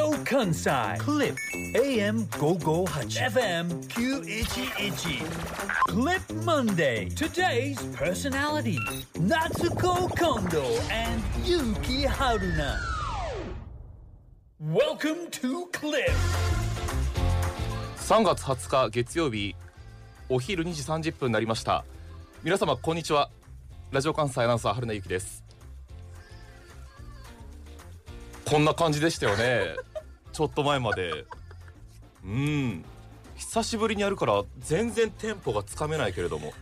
Radio Kansai Clip AM 558 FM 911 Clip Monday Today's personality Natsuko Kondo and Yuki Haruna Welcome to Clip 3月20日月曜日お昼2時30分になりました皆様こんにちはラジオ関西アナウンサー春名由紀ですこんな感じでしたよねちょっと前まで。うん。久しぶりにやるから全然テンポがつかめないけれども。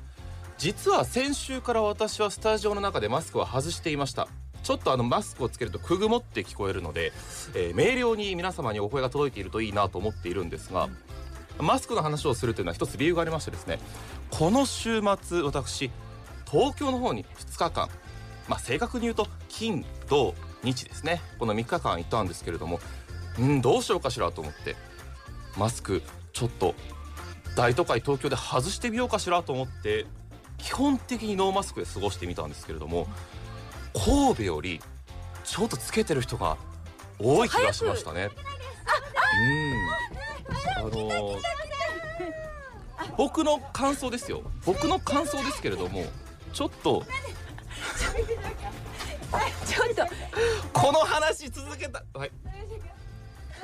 実は先週から私はスタジオの中でマスクを外していました。ちょっとあのマスクをつけるとくぐもって聞こえるので、えー明瞭に皆様にお声が届いているといいなと思っているんですが、マスクの話をするというのは一つ理由がありましてですね。この週末私東京の方に2日間まあ正確に言うと金土日ですね。この3日間行ったんですけれどもうんどうしようかしらと思って。マスクちょっと大都会東京で外してみようかしらと思って基本的にノーマスクで過ごしてみたんですけれども神戸よりちょっとつけてる人が多い気がしましたね。うん。あのー僕の感想ですよ。僕の感想ですけれどもちょっと ちょっとこの話続けたはい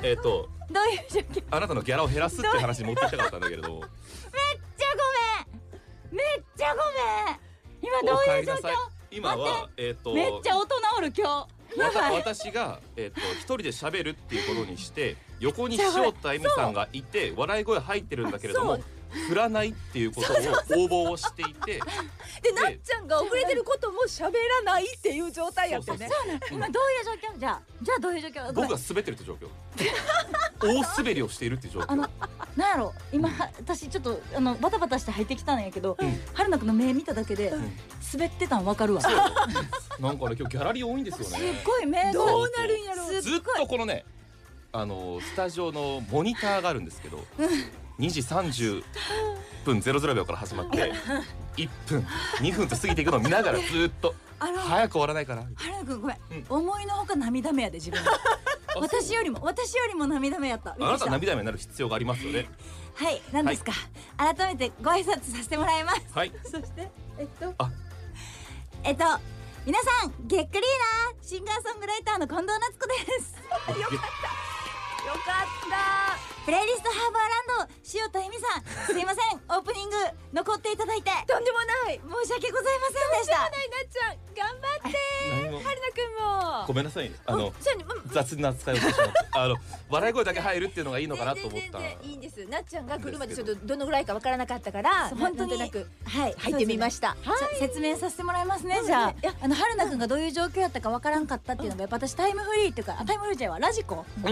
えっ、とどういうあなたのギャラを減らすって話に持ってきたかったんだけれどゃごめん。めっちゃごめん。今どういう状況？今はえっ、とめっちゃ音直る今日。やばい。私が、えっと一人で喋るっていうことにして横に塩田恵美さんがいて笑い声入ってるんだけれども振らないっていうことを応募をしていて でなっちゃんが遅れてることも喋らないっていう状態やってね。そうね今どういう状況？じゃあじゃあどういう状況？僕が滑ってるって状況。大滑りをしているっていう状況。あのなんやろ？今は私ちょっとあのバタバタして入ってきたんやけど、うん。春菜くんの目見ただけで、滑ってたんわかるわ。なんかね今日ギャラリー多いんですよね。ごい目が。どうなるんやろずっとこのねあのスタジオのモニターがあるんですけど2時30分00秒から始まって1分2分と過ぎていくのを見ながらずっと早く終わらないかな春菜くんごめん、うん。思いのほか涙目やで自分。私よりも私よりも涙目やった。あなた涙目になる必要がありますよね。はい。何ですか、改めてご挨拶させてもらいます。はい。そしてえっと。あ。えっと皆さんげっくりーなシンガーソングライターの近藤夏子です。よかったプレイリストハーバーランド塩田恵美さんすいませんオープニング残っていただいて。とんでもない申し訳ございませんでした。ない。なっちゃん頑張って春菜くんもごめんなさいねあの雑な扱いをしてしまってあの笑い声だけ入るっていうのがいいのかなと思った。いいんですなっちゃんが来るまでちょっとどのぐらいかわからなかったから本当になくはい入ってみましたそうですねちょ説明させてもらいますねうんじゃあいやあの春菜くんがどういう状況やったかわからんかったっていうのがやっぱ私タイムフリーっていうかあタイムフリーじゃないわラジコうん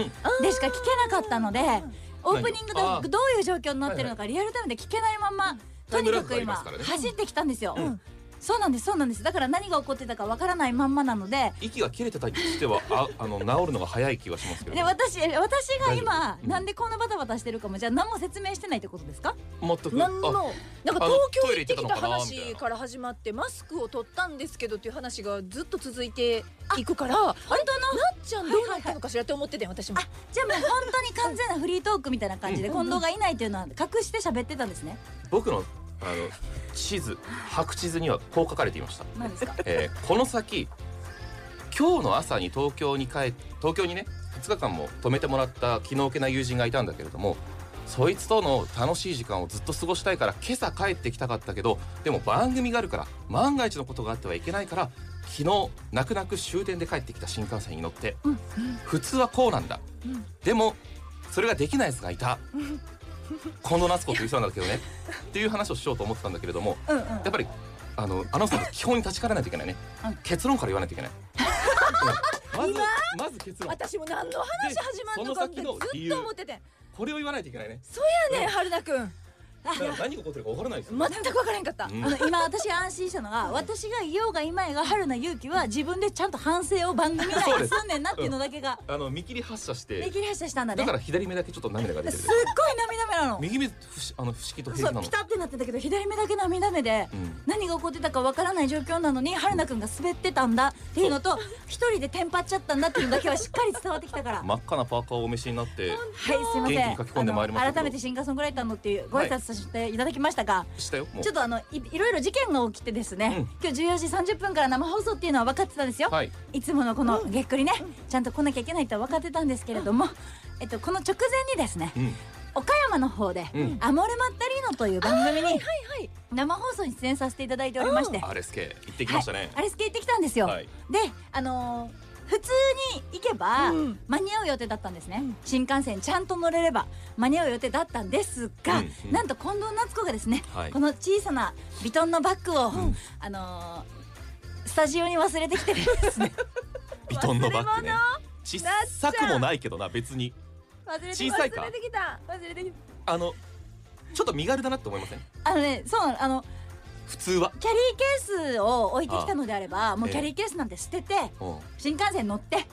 でしか聞けなかったのでオープニングでどういう状況になってるのかリアルタイムで聞けないまん。まとにかく今走ってきたんですよ。うんそうなんですそうなんです。だから何が起こってたかわからないまんまなので。息が切れてたりしてはああの治るのが早い気がしますけれどで私私が今うん。なんでこんなバタバタしてるかもじゃあ何も説明してないってことですか？全く。何の？あなんかあの東京行ってきた話から始まってマスクを取ったんですけどっていう話がずっと続いていくからあれ？なっちゃんどうなったのかしらって思っててん私もじゃあもう本当に完全なフリートークみたいな感じで近藤がいないというのは隠して喋ってたんですね。僕のあの地図白地図にはこう書かれていました。何ですか？えーこの先今日の朝に東京に帰っ東京にね2日間も泊めてもらった気の置けない友人がいたんだけれどもそいつとの楽しい時間をずっと過ごしたいから今朝帰ってきたかったけどでも番組があるから万が一のことがあってはいけないから昨日泣く泣く終電で帰ってきた新幹線に乗って、うん普通はこうなんだ、うん。でもそれができないやつがいた近藤夏子っていう人なんだけどね。っていう話をしようと思ってたんだけれどもうんうん。やっぱりあのアナウンサーの基本に立ち返らないといけない。ね、うん。結論から言わないといけない、う んまずまず結論。私も何の話始まるのかってずっと思ってて。これを言わないといけないね。そうやねん春菜くんだから何が起こってるかわからないですよ、全く分からへんかった、うん。あの今私が安心したのが私がいようがいまいが春菜勇気は自分でちゃんと反省を番組内そうです。んねんなっていうのだけが。あの見切り発射して。見切り発車したんだね。だから左目だけちょっと涙が出てするっごい涙目なの。右目不思あの不思議と平気なの。そうピタってなってたけど左目だけ涙目でうん。何が起こってたかわからない状況なのに春菜くんが滑ってたんだっていうのと一人でテンパっちゃったんだっていうのだけはしっかり伝わってきたから。真っ赤なパーカーをお召しになってはいすいません。元気に書き込んでまいりましたけど。あの改めてシンガーソングライターのっていうご挨拶させていただきましたが、したよちょっとあのいいろいろ事件が起きてですね、今日14時30分から生放送っていうのは分かってたんですよ、はい。いつものこのげっくりねちゃんと来なきゃいけないとは分かってたんですけれども、えっと、この直前にですねうん。岡山の方でうん「アモルマッタリーノ」という番組に生放送に出演させていただいておりまして、RSK 行ってきましたね。あれスケ行ってきたんですよ、はい。であのー普通に行けばうん。間に合う予定だったんですね、新幹線ちゃんと乗れれば間に合う予定だったんですが、うんうん。なんと近藤夏子がですね、はい。この小さなビトンのバッグを、ん。あのースタジオに忘れてきてですね。ビトンのバッグね。小さくもないけどな別に。忘小さいか？忘れてきた。忘れてきあのちょっと身軽だなって思いません？あのねそうあの普通は。キャリーケースを置いてきたのであればもうええ。キャリーケースなんて捨ててうん。新幹線乗って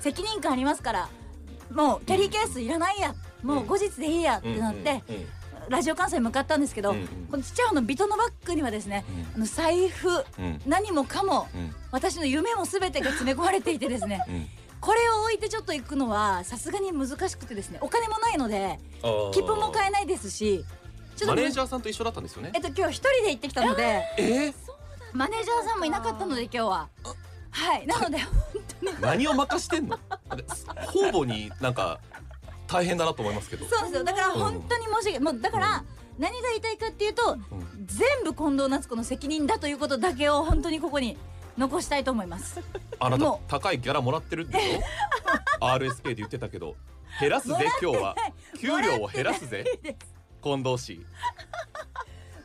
責任感ありますからもうキャリーケースいらないやもう後日でいいやってなって、うんうんラジオ関西に向かったんですけど、うんうんこのちっちゃい方のビトンのバッグにはですね、あの財布うん。何もかもうん。私の夢も全てが詰め込まれていてですねうん。これを置いてちょっと行くのはさすがに難しくてですねお金もないのであー。切符も買えないですしマネージャーさんと一緒だったんですよね？えっと今日一人で行ってきたので。えー？マネージャーさんもいなかったので今日は。はい。なので何を任してんの？方々になんか大変だなと思いますけど。そうですよ。だから本当に申し訳もうだから何が言いたいかっていうとうん。全部近藤夏子の責任だということだけを本当にここに残したいと思います。あなたも高いギャラもらってるでしょ RSK で言ってたけど。減らすぜ今日は。給料を減らすぜ近藤氏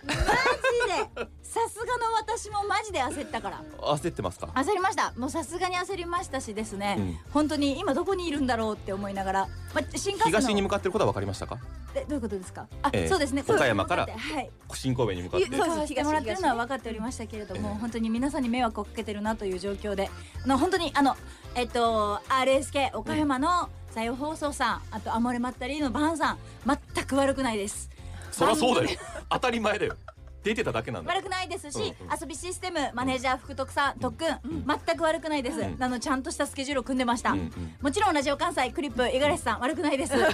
マジで。さすがの私もマジで焦ったから。焦ってますか？焦りました。もうさすがに焦りましたしですね、うん。本当に今どこにいるんだろうって思いながら、ま、新幹線の。東に向かってることは分かりましたか？えどういうことですか？あ、ええ。そうですね。岡山からはい。新神戸に向かって。使わせてもらってるのは分かっておりましたけれども、ええ。本当に皆さんに迷惑をかけてるなという状況で。あの本当にあのえっと RSK 岡山の採用放送さんあとアモレマッタリーのバンさん全く悪くないです。そりゃそうだよ。当たり前だよ。出てただけなんだ悪くないですし、うんうん。遊びシステムマネージャー福徳さん、特訓、うん。全く悪くないです、うん。あのちゃんとしたスケジュールを組んでました、うんうん。もちろんラジオ関西クリップ五十嵐さん悪くないです。五十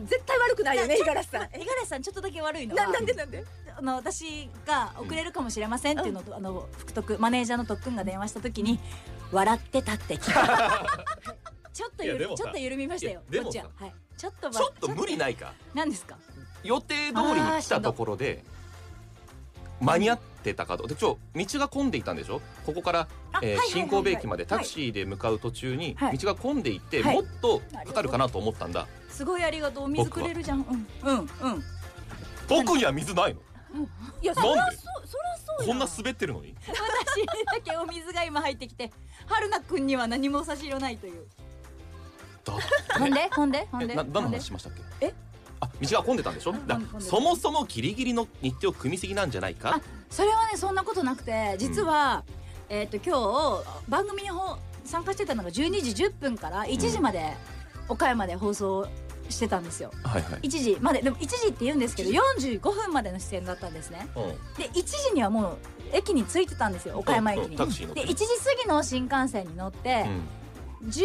絶対悪くないよね五十嵐さん。嵐さんちょっとだけ悪いのは。ななんでなんで？あの私が遅れるかもしれませんっていうのと、あの福徳マネージャーの特訓が電話した時に笑ってたって聞いた ちょっとゆるちょっと緩みましたよ。でもちは。さはい。ちょっとちょっと無理ないか？何ですか？予定通りに来たところで間に合ってたかと。でちょ道が混んでいたんでしょ？ここから、えー新神戸駅までタクシーで向かう途中にはい。道が混んでいて、はい。もっとかかるかなと思ったんだ。すごいありがとう。お水くれるじゃん。うん。うん。うん。僕には水ないの？いやそなんで？りゃそうそりゃそうやこんな滑ってるのに？私にだけお水が今入ってきて春菜くんには何も差し色ないという。だほんでほんでほんえでな何の話しましたっけ？えあ道が混んでたんでしょ？そもそもギリギリの日程を組みすぎなんじゃないか？あそれはねそんなことなくて実は、えっ、と今日番組にほ参加してたのが12時10分から1時まで岡山で放送してたんですよ。はいはい。1時まででも1時って言うんですけど45分までの出演だったんですね。うん。で1時にはもう駅に着いてたんですよ岡山駅うんにで1時過ぎの新幹線に乗って、うん。10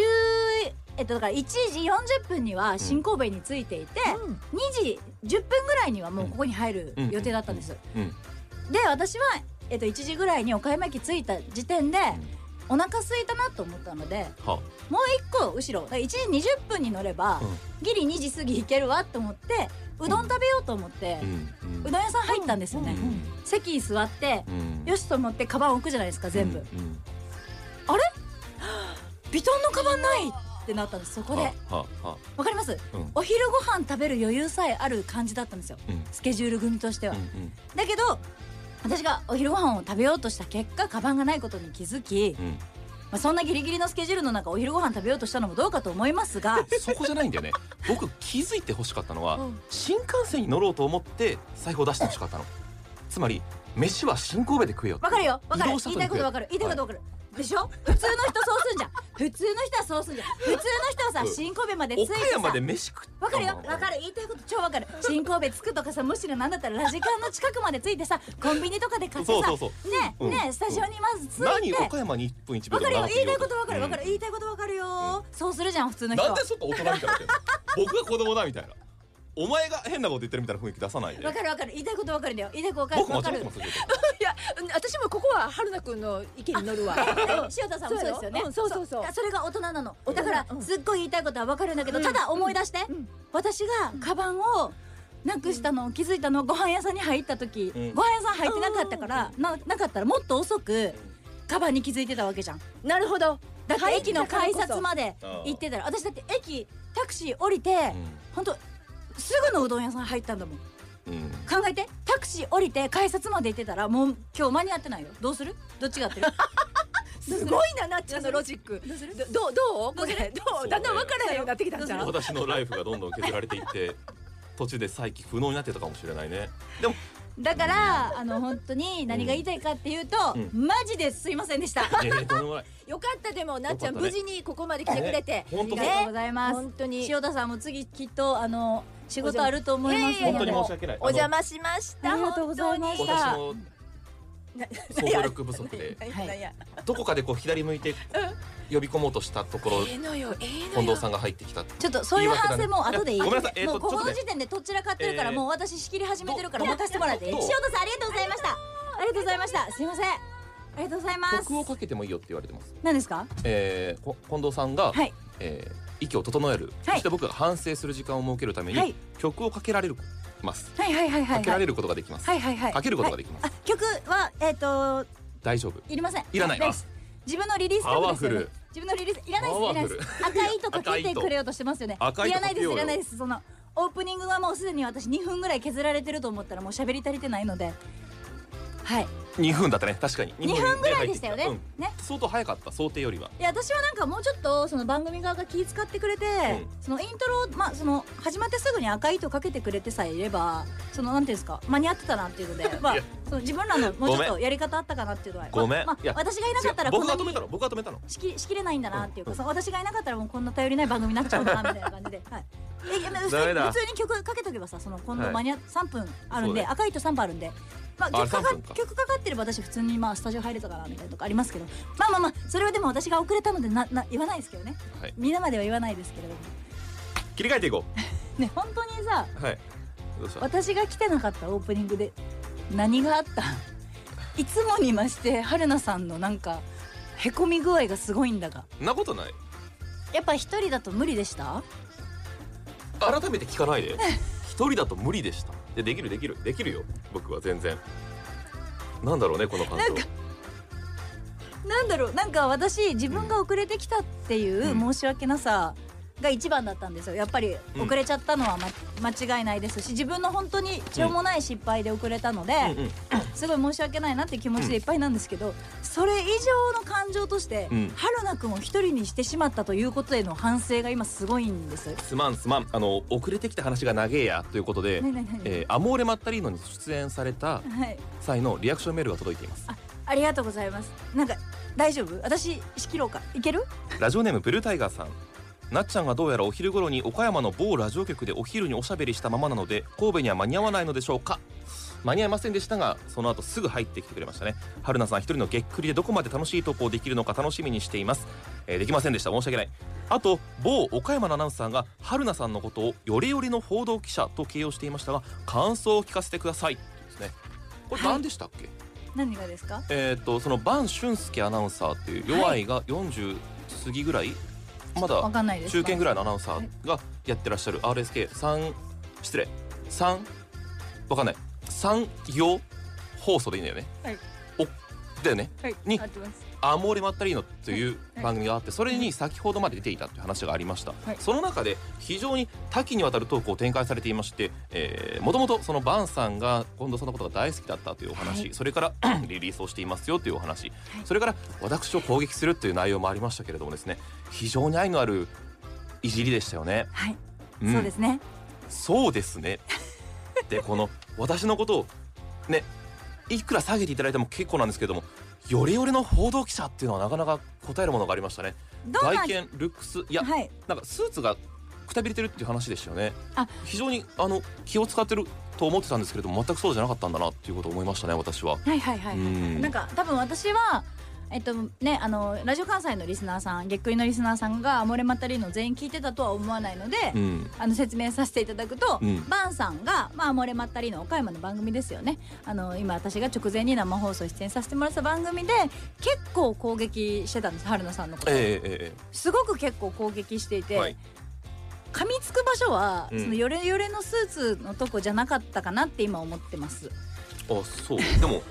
えっとだから1時40分には新神戸に着いていて、2時10分ぐらいにはもうここに入る予定だったんです、うん。で私は、えっと、1時ぐらいに岡山駅着いた時点で、お腹空いたなと思ったのではもう一個後ろだから1時20分に乗れば、うん。ギリ2時過ぎ行けるわと思ってうどん食べようと思って、うん。うどん屋さん入ったんですよね、うん。席に座って、うん。よしと思ってカバン置くじゃないですか全部、うん。うん。ビトンのカバンないってなったんですそこで。わかります、うん。お昼ご飯食べる余裕さえある感じだったんですよ。うん。スケジュール組としては、うんうん。だけど私がお昼ご飯を食べようとした結果カバンがないことに気づきうん。まあ、そんなギリギリのスケジュールの中お昼ご飯食べようとしたのもどうかと思いますがそこじゃないんだよね。僕気づいてほしかったのは、うん。新幹線に乗ろうと思って財布を出してほしかったの。つまり飯は新神戸で食えよわかるよ。わかる。言いたいことわかる。言いたいことわかる、でしょ？普通の人そうすんじゃん。普通の人はそうすんじゃん。普通の人はさう。ん新神戸まで着いて岡山さで飯食わかるよ。わかる。る言いたいこと超わかる。新神戸着くとかさむしろなんだったらラジカンの近くまで着いてさコンビニとかで買ってさそうそうそう。ねうん。ねスタジオにまず着い何て岡山に1分1秒わかるよ。言いたいこととわかる。わかる。言いたいことわかるよ。そうするじゃん普通の人は。なんでちょっと大人みたいにな僕が子供だみたいなお前が変なこと言ってるみたいな雰囲気出さないで。わかるわかる。言いたいことわかるんだよ。言いたいことわかる。僕間わかる。違ってますよ。いやうん私もここは春菜くんの意見に乗るわ。塩田さんもそうですよね。うんそうそうそう。それが大人なの。だからうん。すっごい言いたいことはわかるんだけどうん。ただ思い出して。うん。私がカバンをなくしたのを気づいたのはご飯屋さんに入った時うん。ご飯屋さん入ってなかったからななかったらもっと遅くカバンに気づいてたわけじゃん。なるほど。だって駅の改札まで行ってたら私だって駅タクシー降りてほん。とすぐのうどん屋さん入ったんだもん。うん。うん考えて。タクシー降りて改札まで行ってたらもう今日間に合ってないよ。どうする？どっちが合ってる？すごいななっちゃんのロジック。どうどどうこれどそうだんだん分からないようになってきたんじゃん私のライフがどんどん削られていって 途中で再起不能になってたかもしれないね。でもだからあの本当に何が言いたいかっていうと、うマジですいませんでした。よかったでもなっちゃん無事にここまで来てくれて。本当ありがとうございます。本当に。塩田さんも次きっとあの仕事あると思いますので、本当に申し訳ない。お邪魔しました。ありがとうございました想像力不足で。どこかでこう左向いて呼び込もうとしたところ近藤さんが入ってきたちょっとそういう反省も後でいい。ごめんなさい。えーともうここの時点でどちらかってるから、えー。もう私仕切り始めてるからど任せてもらって塩田さんありがとうございました。ありがとうございました。すいません。ありがとうございます。曲をかけてもいいよって言われてます。何ですか？えーこ近藤さんがはい。えー息を整えるはいそして僕が反省する時間を設けるためはいに曲をかけられるますはいはいはいはいはい。かけられることができますはいはいはい。かけることがでできますあ曲はえっ、と大丈夫いりません。いらないです。自分のリリース曲ですよね。自分のリリースいらないですいらないです。赤い糸かけてくれようとしてますよね。赤いらないですいらないです。そのオープニングはもうすでに私2分ぐらい削られてると思ったらもう喋り足りてないので。はい。2分だったね。確かに。2分ぐらいでしたよね。うん。ね。相当早かった。想定よりは。いや私はなんかもうちょっとその番組側が気遣ってくれて、うん。そのイントロまあその始まってすぐに赤い糸かけてくれてさえいればそのなんていうんですか間に合ってたなっていうので まあいやその自分らのもうちょっごとやり方あったかなっていうのはごめん。まあいや。私がいなかったら僕が止めたの。僕が止めたの。しきしきれないんだなっていうか、う私がいなかったらもうこんな頼りない番組になっちゃうんだなみたいな感じで、はい、えいや普通ダメだ。に普通に曲かけとけばさその今度はい。間に合3分あるんで、赤い糸3分あるんで、まあ、あ曲かか3分か曲かかってれば私普通にまあスタジオ入れたかなみたいなとこありますけど。まあまあまあそれはでも私が遅れたのでなな言わないですけどね。はい。皆までは言わないですけれども。切り替えていこ ね本当にさうはい。私が来てなかったオープニングで何があった？いつもに増して春菜さんのなんかへこみ具合がすごいんだが。なことない。やっぱ一人だと無理でした？改めて聞かないで。一人だと無理でしたでできるできる。できるよ。僕は全然。なんだろうねこの感情なんかなんだろう。なんか私自分が遅れてきたっていう申し訳なさが一番だったんですよやっぱりうん遅れちゃったのは、ま、間違いないですし自分の本当にしょうもない失敗で遅れたので、うんうん すごい申し訳ないなって気持ちでいっぱいなんですけど、それ以上の感情として、うん春菜くんを一人にしてしまったということへの反省が今すごいんです。すまんすまんあの遅れてきた話が長えやということで、ねえーアモーレ・マッタリーノに出演されたはい、際のリアクションメールが届いていますありがとうございます。なんか大丈夫？私仕切ろうか？いける？ラジオネームブルータイガーさんなっちゃんがどうやらお昼頃に岡山の某ラジオ局でお昼におしゃべりしたままなので神戸には間に合わないのでしょうか？間に合いませんでしたがその後すぐ入ってきてくれましたね。春菜さん一人のげっくりでどこまで楽しい投稿できるのか楽しみにしています、えーできませんでした。申し訳ない。あと某岡山のアナウンサーが春菜さんのことをよりよりの報道記者と形容していましたが感想を聞かせてください。ですね。これはい。何でしたっけ、何がですか？えーっとその伴俊介アナウンサーっていう弱いが40過ぎぐらいまだわかんないです。中堅ぐらいのアナウンサーがやってらっしゃる RSK3 失礼。3わかんない。3行放送でいいんだよね。はい。おだよね。はい。に合ってますアモーレ・マッタリーノというはい。番組があってそれに先ほどまで出ていたという話がありました、はい。その中で非常に多岐にわたるトークを展開されていましてもともとそのバンさんが近藤さんのことが大好きだったというお話、はい。それから リリースをしていますよというお話、それから私を攻撃するという内容もありましたけれどもですね。非常に愛のあるいじりでしたよね。はい、ん。そうですね。そうですね。でこの私のことをねいくら下げていただいても結構なんですけどもよりよりの報道記者っていうのはなかなか答えるものがありましたね。外見ルックスいやはいなんかスーツがくたびれてるっていう話でしたよね。あ非常にあの気を使ってると思ってたんですけれども全くそうじゃなかったんだなっていうことを思いましたね私は。はいはいはい、うんなんか多分私はえっとねあのラジオ関西のリスナーさんげっくりのリスナーさんが「アモレマタリーノ」全員聞いてたとは思わないので、うん。あの説明させていただくと、うん。バンさんが、まあ、アモレマッタリーノ岡山の番組ですよね。あの今私が直前に生放送出演させてもらった番組で結構攻撃してたんです春菜さんのこと、えええええすごく結構攻撃していて、えはい。噛みつく場所は、うん。そのヨレヨレのスーツのとこじゃなかったかなって今思ってます。あそう。でも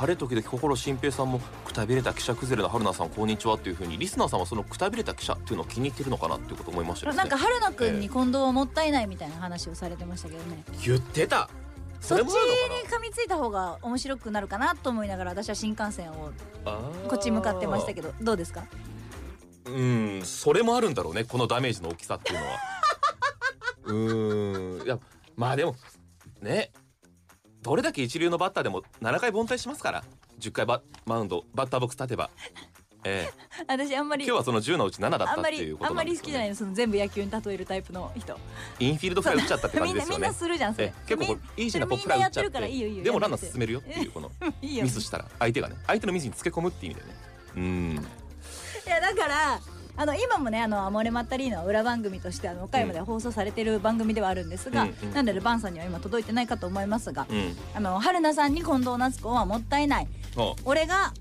晴れ時々心新平さんもくたびれた記者崩れの春菜さんこんにちはっていうふうにリスナーさんはそのくたびれた記者っていうのを気に入ってるのかなっていうことを思いましたねなんか春菜くんに近藤はもったいないみた。いな話をされてましたけどね言ってたそっちに噛みついた方が面白くなるかなと思いながら私は新幹線をこっち向かってましたけど。どうですか？うんそれもあるんだろうねこのダメージの大きさっていうのは。うーん。いやまあでもねどれだけ一流のバッターでも7回凡退しますから。10回バマウンドバッターボックス立てば。ええ。私あんまり今日はその10のうち7だったっていうこりあんまり好きじゃないのその全部野球に例えるタイプの人。インフィールドフライ打っちゃったって感じですよね。みんなみんなするじゃんそれ。ええ。結構これイージーなポップフライ打っちゃって。でもランナー進めるよっていうこのミスしたら。相手がね相手のミスにつけ込むっていう意味でね。うん。いやだからあの今もねあのアモレマッタリーノは裏番組としてあの岡山で放送されてる番組ではあるんですが、うんうん。なのでバンさんには今届いてないかと思いますが、うん。あの春菜さんに近藤夏子はもったいない。あ。俺が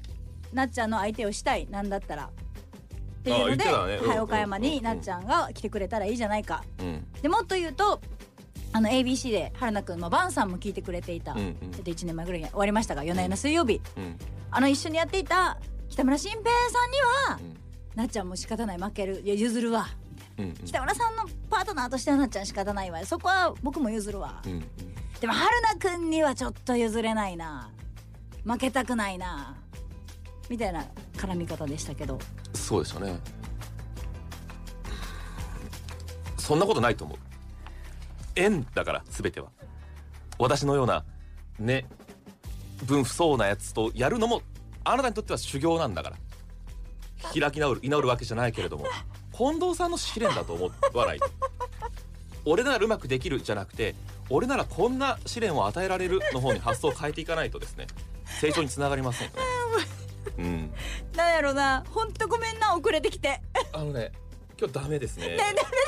なっちゃんの相手をしたいなんだったらっていうあので、ね。うんはい、岡山になっちゃんが来てくれたらいいじゃないか。うん。でもっと言うとあの ABC で春菜くんのバンさんも聞いてくれていた、うんうん。ちょっと1年前ぐらいに終わりましたが夜な夜な水曜日。うん。あの一緒にやっていた北村新平さんにはうんなっちゃんも仕方ない負ける。いや譲るわ。うんうん。北村さんのパートナーとしてはなっちゃん仕方ないわ。そこは僕も譲るわ。うんうん。でも春菜くんにはちょっと譲れないな。負けたくないな。みたいな絡み方でしたけど。そうでしたね。そんなことないと思う。縁だから全ては。私のようなね分不相応なやつとやるのもあなたにとっては修行なんだから開き直る居直るわけじゃないけれども近藤さんの試練だと思わない？と俺ならうまくできるじゃなくて俺ならこんな試練を与えられるの方に発想を変えていかないとですね成長につながりませんよねうんなんやろなほんとごめんな遅れてきてあのね今日ダメですね。ね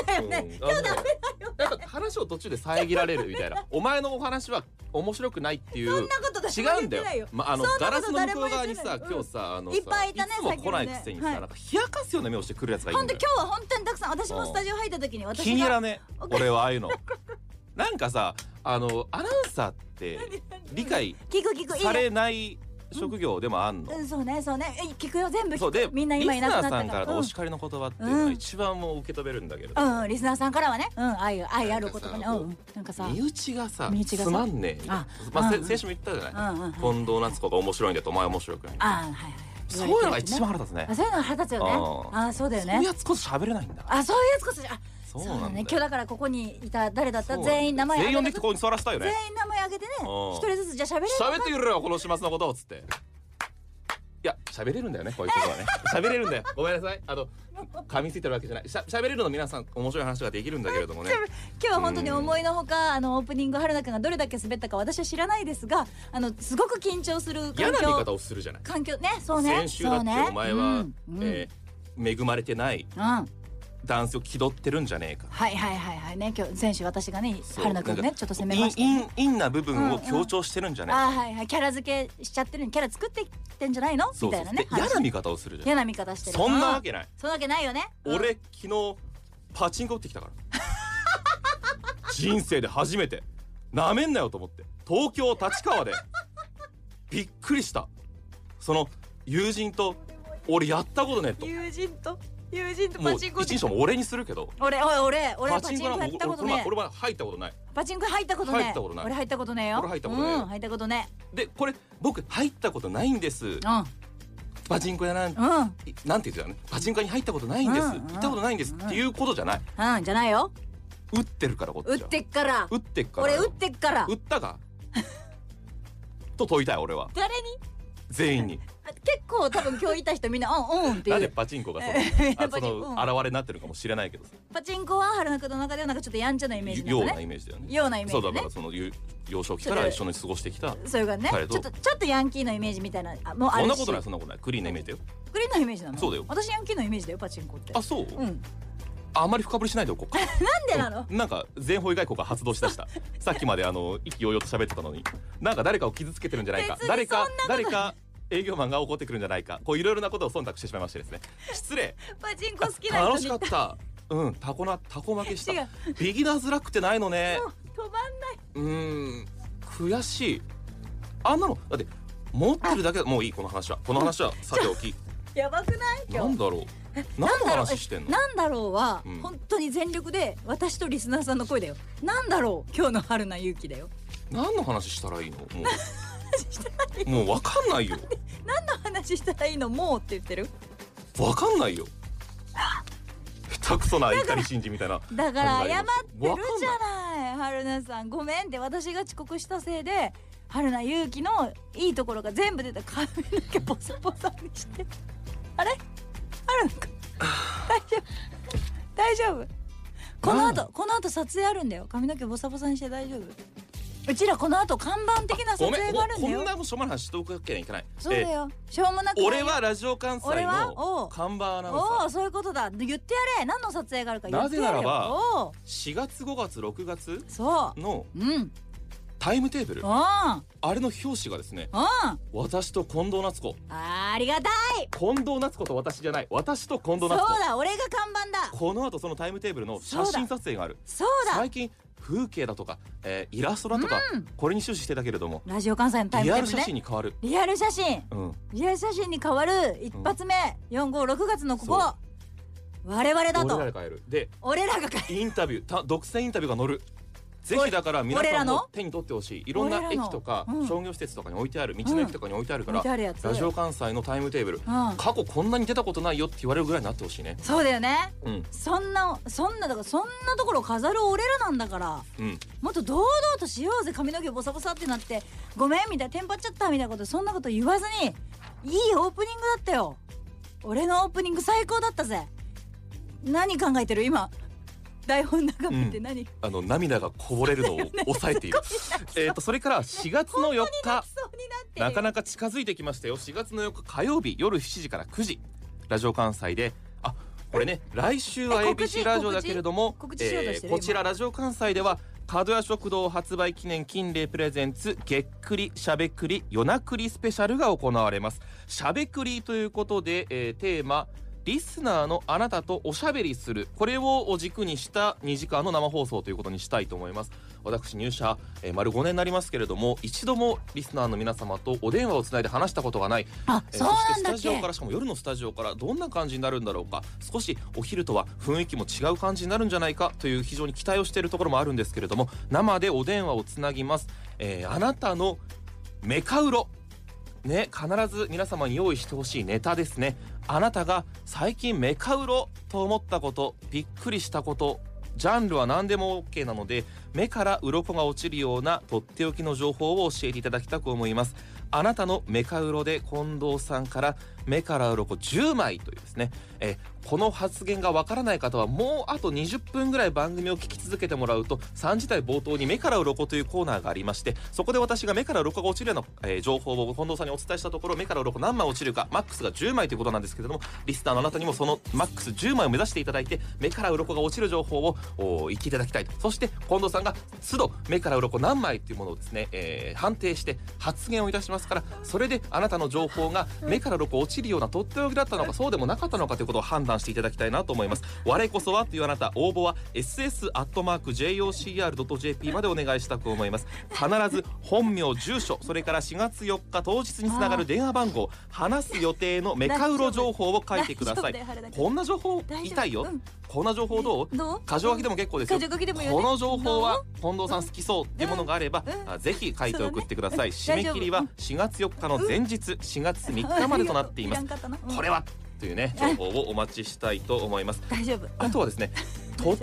ダメだよねうん、今日ダメだよ。やっぱ話を途中で遮られるみたいな。お前のお話は面白くないっていう。そんなこと誰違もうんだよ。まああのガラスの向こう側にさ今日さあのさいっぱいいたねつも来ないくせにさ、なんか冷やかすような目をしてくるやつがいいほんんだ今日は本当にたくさん私もスタジオ入った時に私気に入らがね 俺はああいうの。なんかさあのアナウンサーって理解さよ。れない職業でもあんの？うんそうねそうね。え聞くよ全部そうでみんな今いなくなったリスナーさんからのうん。お叱りの言葉っていうのが一番もう受け止めるんだけれど。うん、リスナーさんからはね、うん、愛愛ある言葉ね、うん、なんかさ、身内がさ身内がさ。つまんねえあまあ、せうん。先週も言ったじゃない、うんうん、近藤夏子が面白いんだとお前面白くない。あはいはい。そういうのが一番腹立つね。あ、そういうのが腹立つよね。ああ、そうだよそういうね。やつこそ喋れないんだあ、そういうやつこそ、あ、そうだね。なんだよ今日だからここにいた誰だった？全員名前全員呼ん挙げてできてここに座らせたいよね。全員名前挙げてね、うん。一人ずつじゃあ喋れる喋ってくれよこの始末のことをつって。いや喋れるんだよねこういうことはね。喋れるんだよ。ごめんなさい。あの噛みついてるわけじゃない。しゃ喋れるの皆さん面白い話ができるんだけれどもね。今日は本当に思いのほか、あのオープニング春菜くんがどれだけ滑ったか私は知らないですが、あのすごく緊張する環境。嫌な見方をするじゃない。環境。ね、そうね。先週だってお前は、うん。うん。えー恵まれてない。うん。男性を気取ってるんじゃねえか。はいはいはいはい。ね今日選手私がね春菜くんねちょっと攻めました。ねインインな部分を強調してるんじゃないか、あーはいはい。キャラ付けしちゃってるキャラ作ってきてんじゃないの？みたいなねで嫌な話見方をするじゃん。嫌な見方してる。そんなわけけない。そんなわけないよね。うん俺昨日パチンコ打ってきたから。人生で初めて。なめんなよと思って。東京立川で。びっくりした。その友人と俺やったことねえと。友人と？友人ともうパチンコ一日も俺にするけど。俺おい俺俺パパチンコやったことね。俺俺は入ったことない。パチンコ入ったことね。入ったことない。俺入ったことねえよ。俺入ったことねえよ。うん入ったことねでこれ僕入ったことないんです。うん。パチンコやなんうん。なんて言ってたの？ねパチンコに入ったことないんです。うん行ったことないんです。っていうことじゃない。うんじゃないよ。打ってるからこっちは。打ってっから。打ってっから俺打ってっから。打ったか？と問いたい俺は。誰に？全員に。結構多分今日いた人みんなうんうんってなんでいうパチンコがそえーのその現れになってるかもしれないけど。さパチンコは春菜くんの中ではなんかちょっとやんちゃなイメージなようなイメージだよね。ようなイメージね。そうだからそのゆ幼少期から一緒に過ごしてきた。そういう感じね。ちょっとちょっとヤンキーのイメージみたいなあもうあるし。そんなことないそんなことない。クリーンなイメージだよ。グリーンのイメージなの？そうだよ。私ヤンキーのイメージだよパチンコって。あそう？うんあんまり深掘りしないでおこうか。なんでなの？なんか全方位外交が発動しだした。さっきまであの意気揚々と喋ってたのに。なんか誰かを傷つけてるんじゃないか。誰か誰か営業マンが怒ってくるんじゃないか。こういろいろなことを忖度してしまいましてですね。失礼。パチンコ好きな楽しかった。うん。タコなタコ負けした。ビギナーズラックってないのね。止まんない。うーん。悔しい。あんなのだって持ってるだけでもういいこの話は。この話はさておき。やばくない？なんだろう何の話してんの？なんだろうは、うん。本当に全力で私とリスナーさんの声だよ。なんだろう今日の春菜勇気だよ。何の話したらいいの？もう。もうわかんないよ。何の話したらいいの？もうって言ってる？わかんないよ。下手くそな怒り信じみたいなだから謝ってるじゃない。春菜さん。ごめんって私が遅刻したせいで春菜勇気のいいところが全部出た。髪の毛ボサボサにして。あれ？春菜くん大丈夫。大丈夫。この後この後撮影あるんだよ。髪の毛ボサボサにして大丈夫。うちらこの後看板的な撮影があるんだよ。こんなもんしょうもない話しておくわけにはいかない。そうだよ。しょうもなくえ俺はラジオ関西俺は？おのう。看板アナウンおサー。おそういうことだ。言ってやれ。何の撮影があるか言ってやれよ。なぜならばおう。4月5月6月そのううんタイムテーブル。うん。あれの表紙がですねうん。私と近藤夏子。ありがたい。近藤夏子と私じゃない。私と近そう藤夏子。だ俺が看板だ。この後そのタイムテーブルの写真撮影がある。そうだ。最近風景だとか、えーイラストだとか、うん。これに終始してたけれどもラジオ関西のタイムリアル写テーブルね真に変わる、リアル写真。うん、リアル写真に変わる。一発目456月のここ。そう。我々だ俺らとが変える。で俺らが変えインタビューた独占インタビューが載るぜひだから皆さんも手に取ってほしい。いろんな駅とかうん。商業施設とかに置いてある道の駅とかに置いてあるから、ラジオ関西のタイムテーブルうん。過去こんなに出たことないよって言われるぐらいになってほしいね。そうだよね。うん。そんなそんなだからそんなところを飾る俺らなんだからうん。もっと堂々としようぜ。髪の毛ボサボサってなってごめんみたいな。テンパっちゃったみたいなことそんなこと言わずにいいオープニングだったよ。俺のオープニング最高だったぜ。何考えてる？今台本眺めてうん。何、あの涙がこぼれるのを 抑えている。えっとそれから4月の4日。なかなか近づいてきましたよ。4月の4日火曜日夜7時から9時。ラジオ関西で。あこれね来週は ABC ラジオだけれども告知告知しようとしてるこちらラジオ関西では角屋食堂発売記念金礼プレゼンツげっくりしゃべくり夜なくりスペシャルが行われます。しゃべくりということで、えーテーマリスナーのあなたとおしゃべりする。これを軸にした2時間の生放送ということにしたいと思います。私入社、えー丸5年になりますけれども一度もリスナーの皆様とお電話をつないで話したことがない。あえーそうそしてスタジオからしかも夜のスタジオからどんな感じになるんだろうか？少しお昼とは雰囲気も違う感じになるんじゃないか？という非常に期待をしているところもあるんですけれども生でお電話をつなぎます、えーあなたのメカウロ。ね必ず皆様に用意してほしいネタですねあなたが最近メカウロと思ったことびっくりしたことジャンルは何でも OK なので目から鱗が落ちるようなとっておきの情報を教えていただきたく思います。あなたのメカウロで近藤さんから目から鱗10枚というですね、えこの発言がわからない方はもうあと20分ぐらい番組を聞き続けてもらうと3時台冒頭に目から鱗というコーナーがありましてそこで私が目から鱗が落ちるような、えー情報を近藤さんにお伝えしたところ目から鱗何枚落ちるかマックスが10枚ということなんですけれどもリスナーのあなたにもそのマックス10枚を目指していただいて目から鱗が落ちる情報をお言っていただきたいと。そして近藤さんが都度目から鱗何枚というものをですね、えー判定して発言をいたします。からそれであなたの情報が目から鱗落落ちるようなとっておきだったのかそうでもなかったのかということを判断していただきたいなと思います。我こそはというあなた応募は ss.jocr.jp までお願いしたく思います。必ず本名住所それから4月4日当日につながる電話番号話す予定のメカウロ情報を書いてください。こんな情報大丈夫？言いたいよ、うん。こんな情報どう？箇条書きでも結構ですよ。箇条書きでもいいよねこの情報は近藤さん好きそうっていうものがあれば、うん。あぜひ書いて送ってください、締め切りはうん4月4日の前日4月3日までとなっています。これはというね情報をお待ちしたいと思います。大丈夫。あとはですねとっ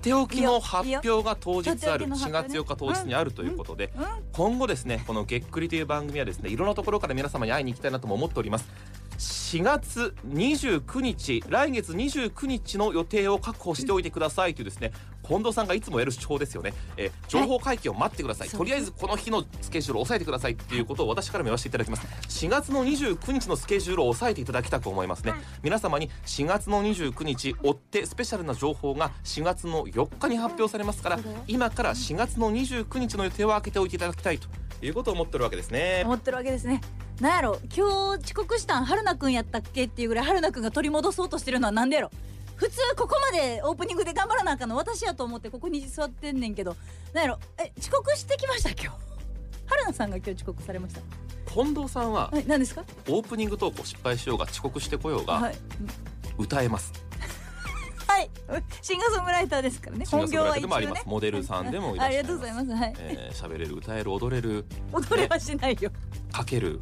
ておきの発表が当日あるいいよとっておきの4発表ね月4日当日にあるということでうん。今後ですねこの「げっくり」という番組はですねいろんなところから皆様に会いに行きたいなとも思っております4月29日来月29日の予定を確保しておいてくださいというですね近藤さんがいつもやる主張ですよね、えー情報会見を待ってください、そうとりあえずこの日のスケジュールを押さえてくださいっていうことを私からも言わせていただきます。4月の29日のスケジュールを押さえていただきたく思いますね、皆様に4月の29日追ってスペシャルな情報が4月の4日に発表されますから今から4月の29日の予定を開けておいていただきたいということを思ってるわけですね。思ってるわけですねなんやろ今日遅刻したん春菜くんやったっけっていうぐらい春菜くんが取り戻そうとしてるのはなんでやろ。普通ここまでオープニングで頑張らなあかんの私やと思ってここに座ってんねんけど。なんやろえ遅刻してきました今日。春菜さんが今日遅刻されました。近藤さんははい何ですか？オープニングトークを失敗しようが遅刻してこようがはい。歌えますはい。シンガーソングライターですからね。シンガーソングライターでもありねます。モデルさんでもいらっしゃいます。ありがとうございます。はい、えー喋れる歌える踊れる。踊れはしないよ。書ける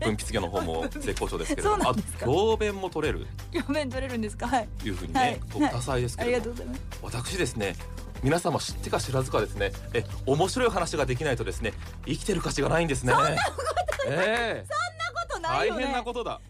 文筆業の方も 絶好調ですけれども。あとそうなんですか。教鞭も取れる。表面取れるんですか？はい。というふうにはい。多彩ですけれども。がとうございます。私ですね皆様知ってか知らずかですね。え面白い話ができないとですね生きてる価値がないんですね。そんなことええ。ことないよね。大変なことだ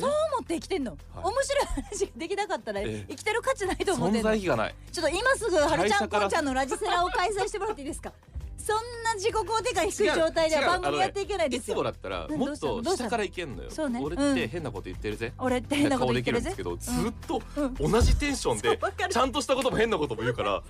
そう思って生きてんの、はい。面白い話ができなかったらええ。生きてる価値ないと思って存んのちょっと今すぐはるちゃんこうちゃんのラジセラを開催してもらっていいですか？そんな自己肯定感低い状態で番組やっていけないでいつもすよだったらうんもっと下からいけんのよ。そうね。俺っうん。て変なこと言ってるぜ。俺って変なこと言ってるぜ顔できるんずっとうん。同じテンションでちゃんとしたことも変なことも言うから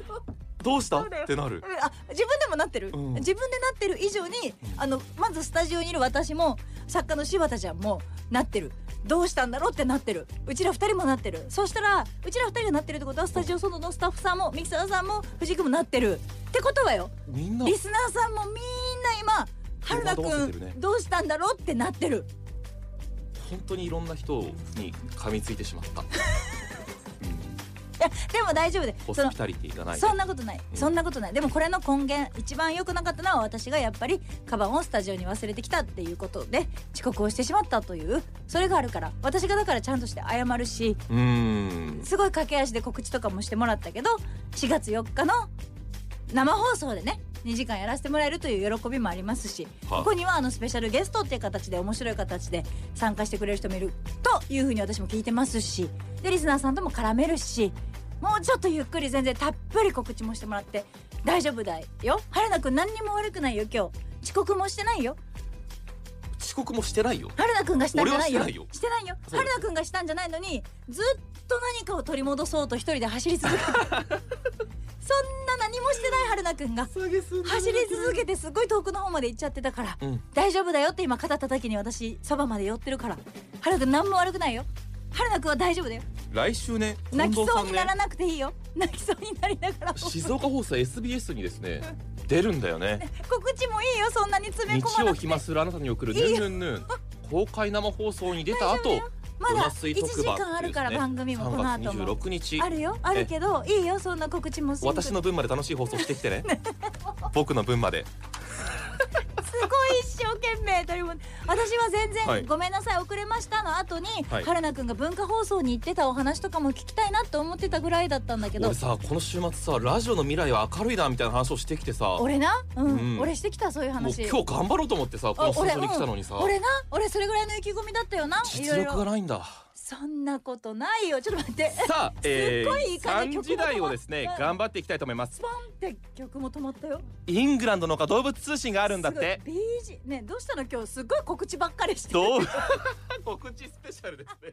どうした？ってなる。うん。あ自分でもなってる、うん。自分でなってる以上にあのまずスタジオにいる私も作家の柴田ちゃんもなってるどうしたんだろうってなってる。うちら二人もなってる。そうしたらうちら二人がなってるってことはスタジオ外のスタッフさんもミキサーさんも藤井君もなってる。ってことはよ。みんな。リスナーさんもみんな今春菜戸惑わせてるね。くんどうしたんだろうってなってる。本当にいろんな人に噛みついてしまった。いやでも大丈夫で。ホスピタリティがない。そんなことない、うん。そんなことない。でもこれの根源一番良くなかったのは私がやっぱりカバンをスタジオに忘れてきたっていうことで遅刻をしてしまったというそれがあるから。私がだからちゃんとして謝るしうーん。すごい駆け足で告知とかもしてもらったけど4月4日の生放送でね2時間やらせてもらえるという喜びもありますしはここにはあのスペシャルゲストっていう形で面白い形で参加してくれる人もいるというふうに私も聞いてますしでリスナーさんとも絡めるしもうちょっとゆっくり全然たっぷり告知もしてもらって大丈夫だよ。春菜くん何にも悪くないよ今日。遅刻もしてないよ。遅刻もしてないよ。春菜くんがしたんじゃないよ。俺はしてないよ。春菜くんがしたんじゃないのにずっと何かを取り戻そうと一人で走り続けて そんな何もしてない春菜くんが。走り続けてすごい遠くの方まで行っちゃってたからうん。大丈夫だよって今肩叩きに私そばまで寄ってるから。春菜くん何も悪くないよ春菜くんは大丈夫だよ。来週ね泣きそうにならなくていいよ。泣きそうになりながら静岡放送 SBS にですね 出るんだよね。告知もいいよそんなに詰め日込まなくて。曜暇するあなたに送るヌンヌンヌン公開生放送に出た後まだ馬水1時間あるから番組もこの後3月も26日。あるよ。あるけどいいよそんな告知も私の分まで楽しい放送してきてね。僕の分まで懸命取り戻私は全然、はい。ごめんなさい遅れましたの後に、はい。春菜くんが文化放送に行ってたお話とかも聞きたいなと思ってたぐらいだったんだけど俺さこの週末さラジオの未来は明るいなみたいな話をしてきてさ。も俺な、うん。うん。俺してきたそういうう話今日頑張ろうと思ってさこのスタジオに来たのにさ。うん俺な？俺それぐらいの意気込みだったよな？い実ろいろ力がないんだそんなことないよ。ちょっと待って。さあ、え すっごいいいー、感じ3時台をですね頑張っていきたいと思います。スポンって曲も止まったよ。イングランドのか動物通信があるんだって。BG ねどうしたの今日？すごい告知ばっかりして 告知スペシャルですね